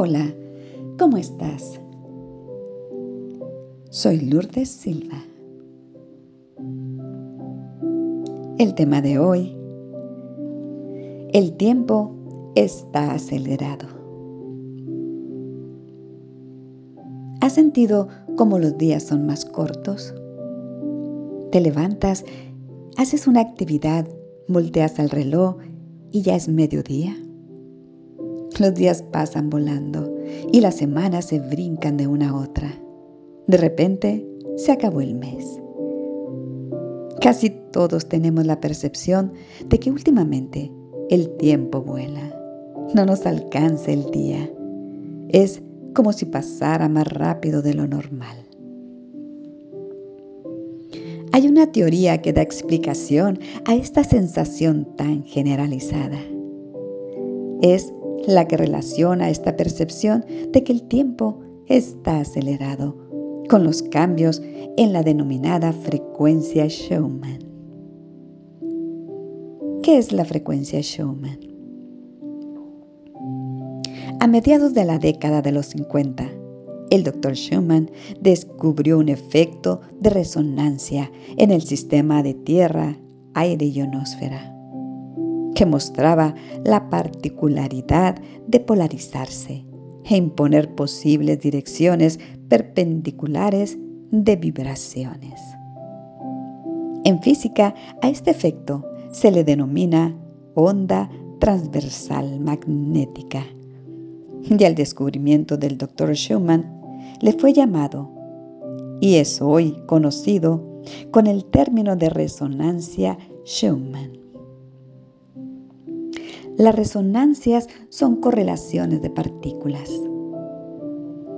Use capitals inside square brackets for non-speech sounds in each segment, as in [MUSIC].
Hola, ¿cómo estás? Soy Lourdes Silva. El tema de hoy, el tiempo está acelerado. ¿Has sentido cómo los días son más cortos? Te levantas, haces una actividad, volteas al reloj y ya es mediodía. Los días pasan volando y las semanas se brincan de una a otra. De repente se acabó el mes. Casi todos tenemos la percepción de que últimamente el tiempo vuela. No nos alcanza el día. Es como si pasara más rápido de lo normal. Hay una teoría que da explicación a esta sensación tan generalizada. Es la que relaciona esta percepción de que el tiempo está acelerado con los cambios en la denominada frecuencia Schumann. ¿Qué es la frecuencia Schumann? A mediados de la década de los 50, el Dr. Schumann descubrió un efecto de resonancia en el sistema de tierra, aire y ionosfera que mostraba la particularidad de polarizarse e imponer posibles direcciones perpendiculares de vibraciones. En física, a este efecto se le denomina onda transversal magnética. Y al descubrimiento del Dr. Schumann le fue llamado, y es hoy conocido con el término de resonancia Schumann. Las resonancias son correlaciones de partículas.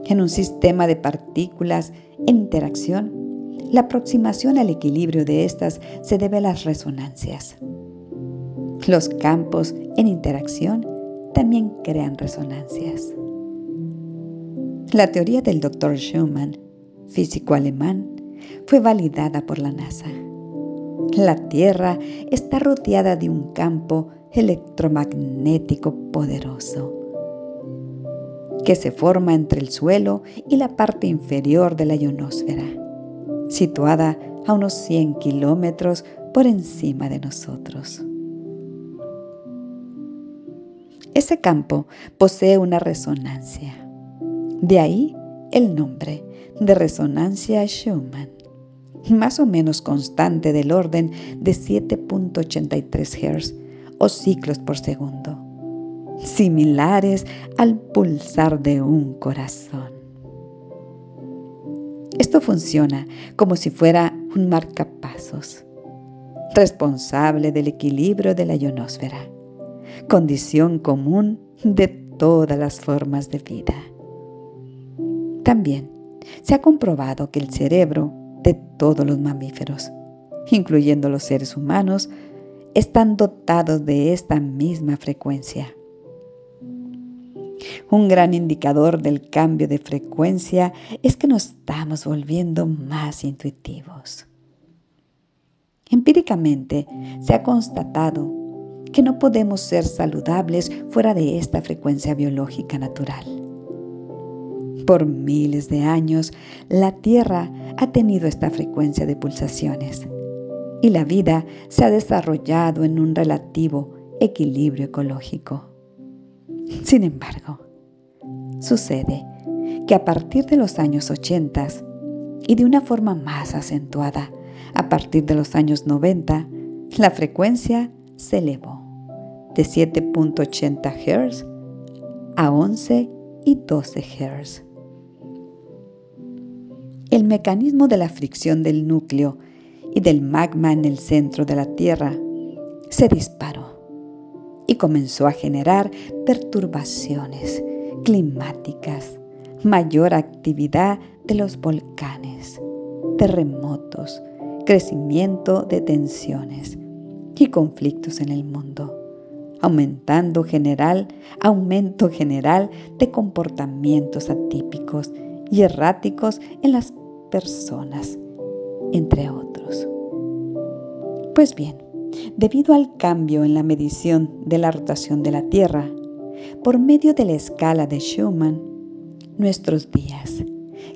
En un sistema de partículas en interacción, la aproximación al equilibrio de estas se debe a las resonancias. Los campos en interacción también crean resonancias. La teoría del Dr. Schumann, físico alemán, fue validada por la NASA. La Tierra está rodeada de un campo electromagnético poderoso que se forma entre el suelo y la parte inferior de la ionosfera, situada a unos 100 kilómetros por encima de nosotros. Ese campo posee una resonancia. De ahí el nombre de resonancia Schumann, más o menos constante del orden de 7.83 Hz o ciclos por segundo, similares al pulsar de un corazón. Esto funciona como si fuera un marcapasos, responsable del equilibrio de la ionosfera, condición común de todas las formas de vida. También se ha comprobado que el cerebro de todos los mamíferos, incluyendo los seres humanos, están dotados de esta misma frecuencia. Un gran indicador del cambio de frecuencia es que nos estamos volviendo más intuitivos. Empíricamente se ha constatado que no podemos ser saludables fuera de esta frecuencia biológica natural. Por miles de años, la Tierra ha tenido esta frecuencia de pulsaciones y la vida se ha desarrollado en un relativo equilibrio ecológico. Sin embargo, sucede que a partir de los años 80 y de una forma más acentuada a partir de los años 90, la frecuencia se elevó de 7.80 Hz a 11 y 12 Hz. El mecanismo de la fricción del núcleo y del magma en el centro de la Tierra se disparó y comenzó a generar perturbaciones climáticas, mayor actividad de los volcanes, terremotos, crecimiento de tensiones y conflictos en el mundo, aumentando general, aumento general de comportamientos atípicos y erráticos en las personas, entre otros. Pues bien, debido al cambio en la medición de la rotación de la Tierra, por medio de la escala de Schumann, nuestros días,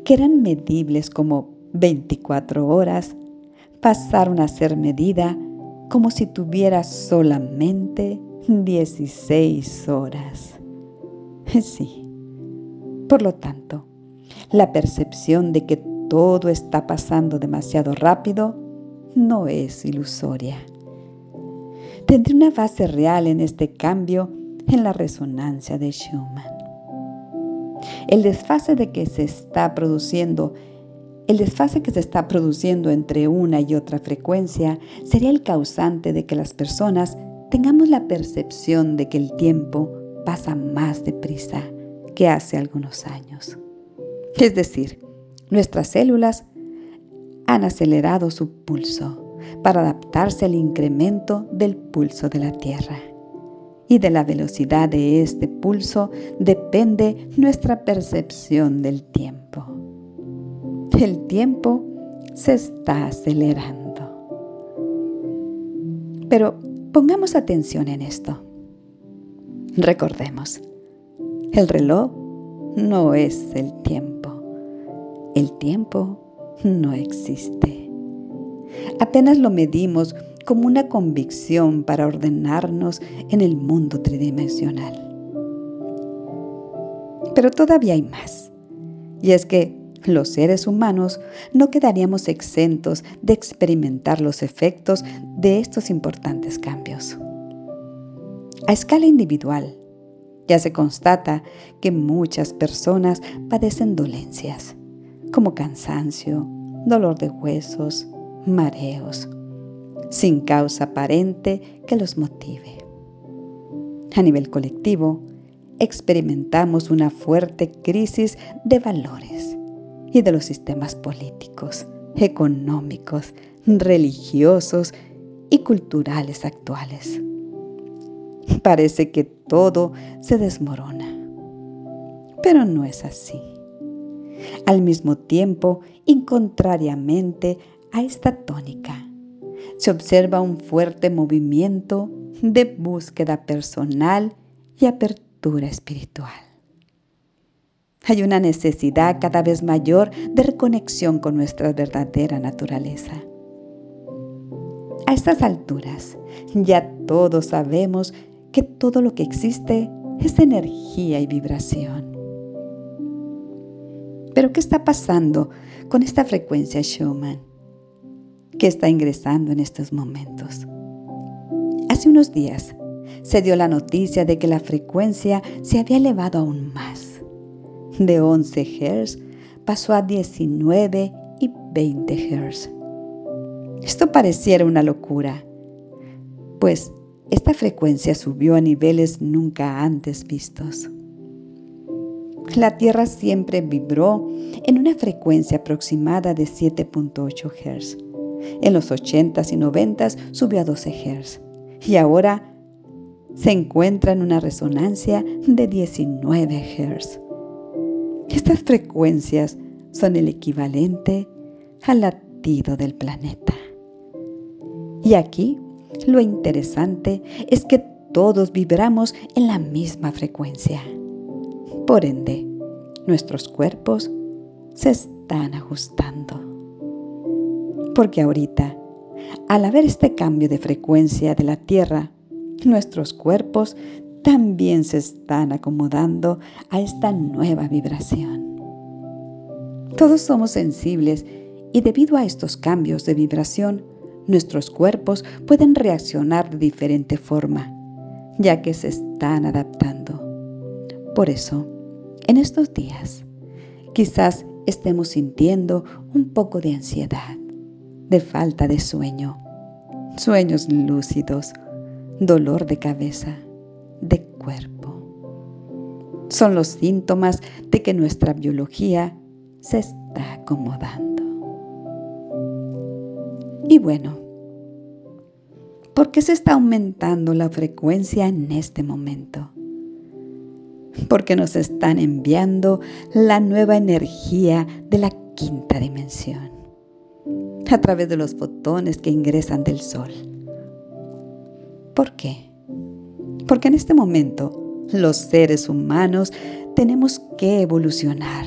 que eran medibles como 24 horas, pasaron a ser medida como si tuviera solamente 16 horas. [LAUGHS] Sí. Por lo tanto, la percepción de que todo está pasando demasiado rápido no es ilusoria. Tendré una base real en este cambio en la resonancia de Schumann. El desfase de que se está produciendo el desfase que se está produciendo entre una y otra frecuencia sería el causante de que las personas tengamos la percepción de que el tiempo pasa más deprisa que hace algunos años. Es decir, nuestras células han acelerado su pulso para adaptarse al incremento del pulso de la Tierra. Y de la velocidad de este pulso depende nuestra percepción del tiempo. El tiempo se está acelerando. Pero pongamos atención en esto. Recordemos, el reloj no es el tiempo. El tiempo no existe. Apenas lo medimos como una convicción para ordenarnos en el mundo tridimensional. Pero todavía hay más. Y es que los seres humanos no quedaríamos exentos de experimentar los efectos de estos importantes cambios. A escala individual, ya se constata que muchas personas padecen dolencias como cansancio, dolor de huesos, mareos, sin causa aparente que los motive. A nivel colectivo, experimentamos una fuerte crisis de valores y de los sistemas políticos, económicos, religiosos y culturales actuales. Parece que todo se desmorona, pero no es así. Al mismo tiempo, y contrariamente a esta tónica, se observa un fuerte movimiento de búsqueda personal y apertura espiritual. Hay una necesidad cada vez mayor de reconexión con nuestra verdadera naturaleza. A estas alturas, ya todos sabemos que todo lo que existe es energía y vibración. Pero ¿qué está pasando con esta frecuencia Schumann? ¿Qué está ingresando en estos momentos? Hace unos días se dio la noticia de que la frecuencia se había elevado aún más. De 11 Hz pasó a 19 y 20 Hz. Esto pareciera una locura, pues esta frecuencia subió a niveles nunca antes vistos. La Tierra siempre vibró en una frecuencia aproximada de 7.8 Hz. En los 80s y 90s subió a 12 Hz y ahora se encuentra en una resonancia de 19 Hz. Estas frecuencias son el equivalente al latido del planeta. Y aquí lo interesante es que todos vibramos en la misma frecuencia. Por ende, nuestros cuerpos se están ajustando. Porque ahorita, al haber este cambio de frecuencia de la Tierra, nuestros cuerpos también se están acomodando a esta nueva vibración. Todos somos sensibles y debido a estos cambios de vibración, nuestros cuerpos pueden reaccionar de diferente forma, ya que se están adaptando. Por eso, en estos días, quizás estemos sintiendo un poco de ansiedad, de falta de sueño, sueños lúcidos, dolor de cabeza, de cuerpo. Son los síntomas de que nuestra biología se está acomodando. Y bueno, ¿por qué se está aumentando la frecuencia en este momento? Porque nos están enviando la nueva energía de la quinta dimensión a través de los fotones que ingresan del Sol. ¿Por qué? Porque en este momento los seres humanos tenemos que evolucionar.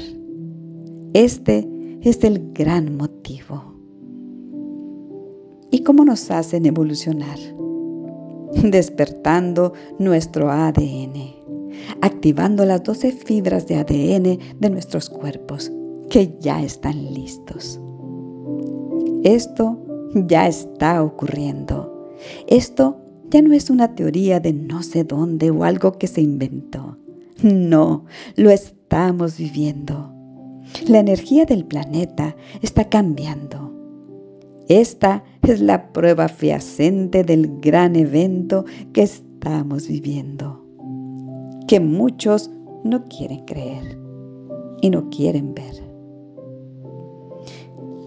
Este es el gran motivo. ¿Y cómo nos hacen evolucionar? Despertando nuestro ADN, activando las 12 fibras de ADN de nuestros cuerpos que ya están listos. Esto ya está ocurriendo. Esto ya no es una teoría de no sé dónde o algo que se inventó. No, lo estamos viviendo. La energía del planeta está cambiando. Esta es la prueba fehaciente del gran evento que estamos viviendo, que muchos no quieren creer y no quieren ver.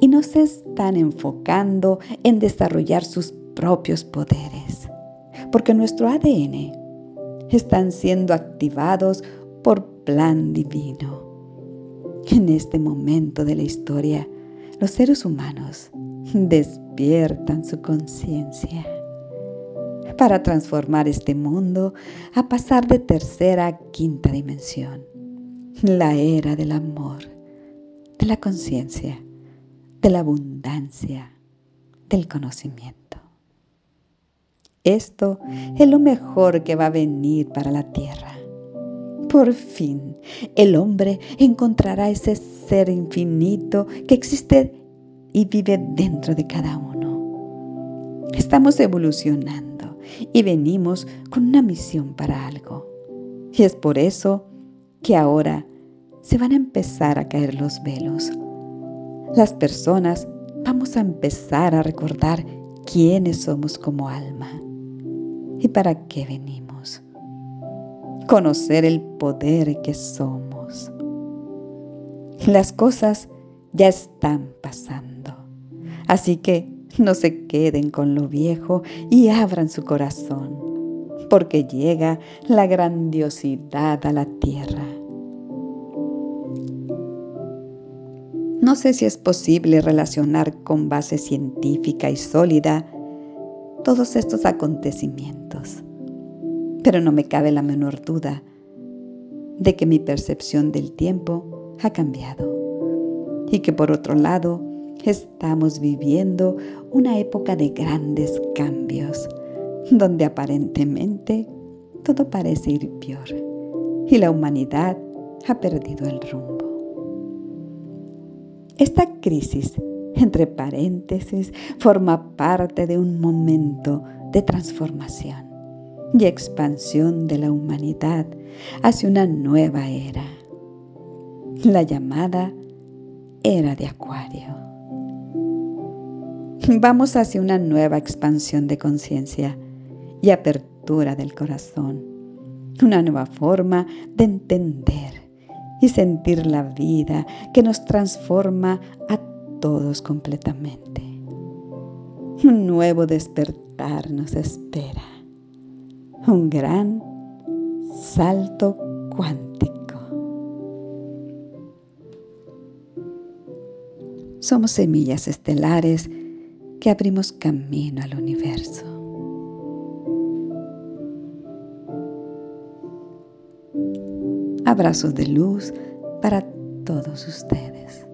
Y no se están enfocando en desarrollar sus propios poderes, porque nuestro ADN están siendo activados por plan divino. En este momento de la historia, los seres humanos despiertan su conciencia para transformar este mundo a pasar de tercera a quinta dimensión, la era del amor, de la conciencia, de la abundancia, del conocimiento. Esto es lo mejor que va a venir para la tierra. Por fin, el hombre encontrará ese ser infinito que existe y vive dentro de cada uno. Estamos evolucionando y venimos con una misión para algo. Y es por eso que ahora se van a empezar a caer los velos. Las personas vamos a empezar a recordar quiénes somos como alma y para qué venimos. Conocer el poder que somos. Las cosas ya están pasando. Así que no se queden con lo viejo y abran su corazón, porque llega la grandiosidad a la tierra. No sé si es posible relacionar con base científica y sólida todos estos acontecimientos, pero no me cabe la menor duda de que mi percepción del tiempo ha cambiado y que por otro lado estamos viviendo una época de grandes cambios, donde aparentemente todo parece ir peor y la humanidad ha perdido el rumbo. Esta crisis, entre paréntesis, forma parte de un momento de transformación y expansión de la humanidad hacia una nueva era, la llamada era de Acuario. Vamos hacia una nueva expansión de conciencia y apertura del corazón, una nueva forma de entender y sentir la vida que nos transforma a todos completamente. Un nuevo despertar nos espera, un gran salto cuántico. Somos semillas estelares que abrimos camino al universo. Abrazos de luz para todos ustedes.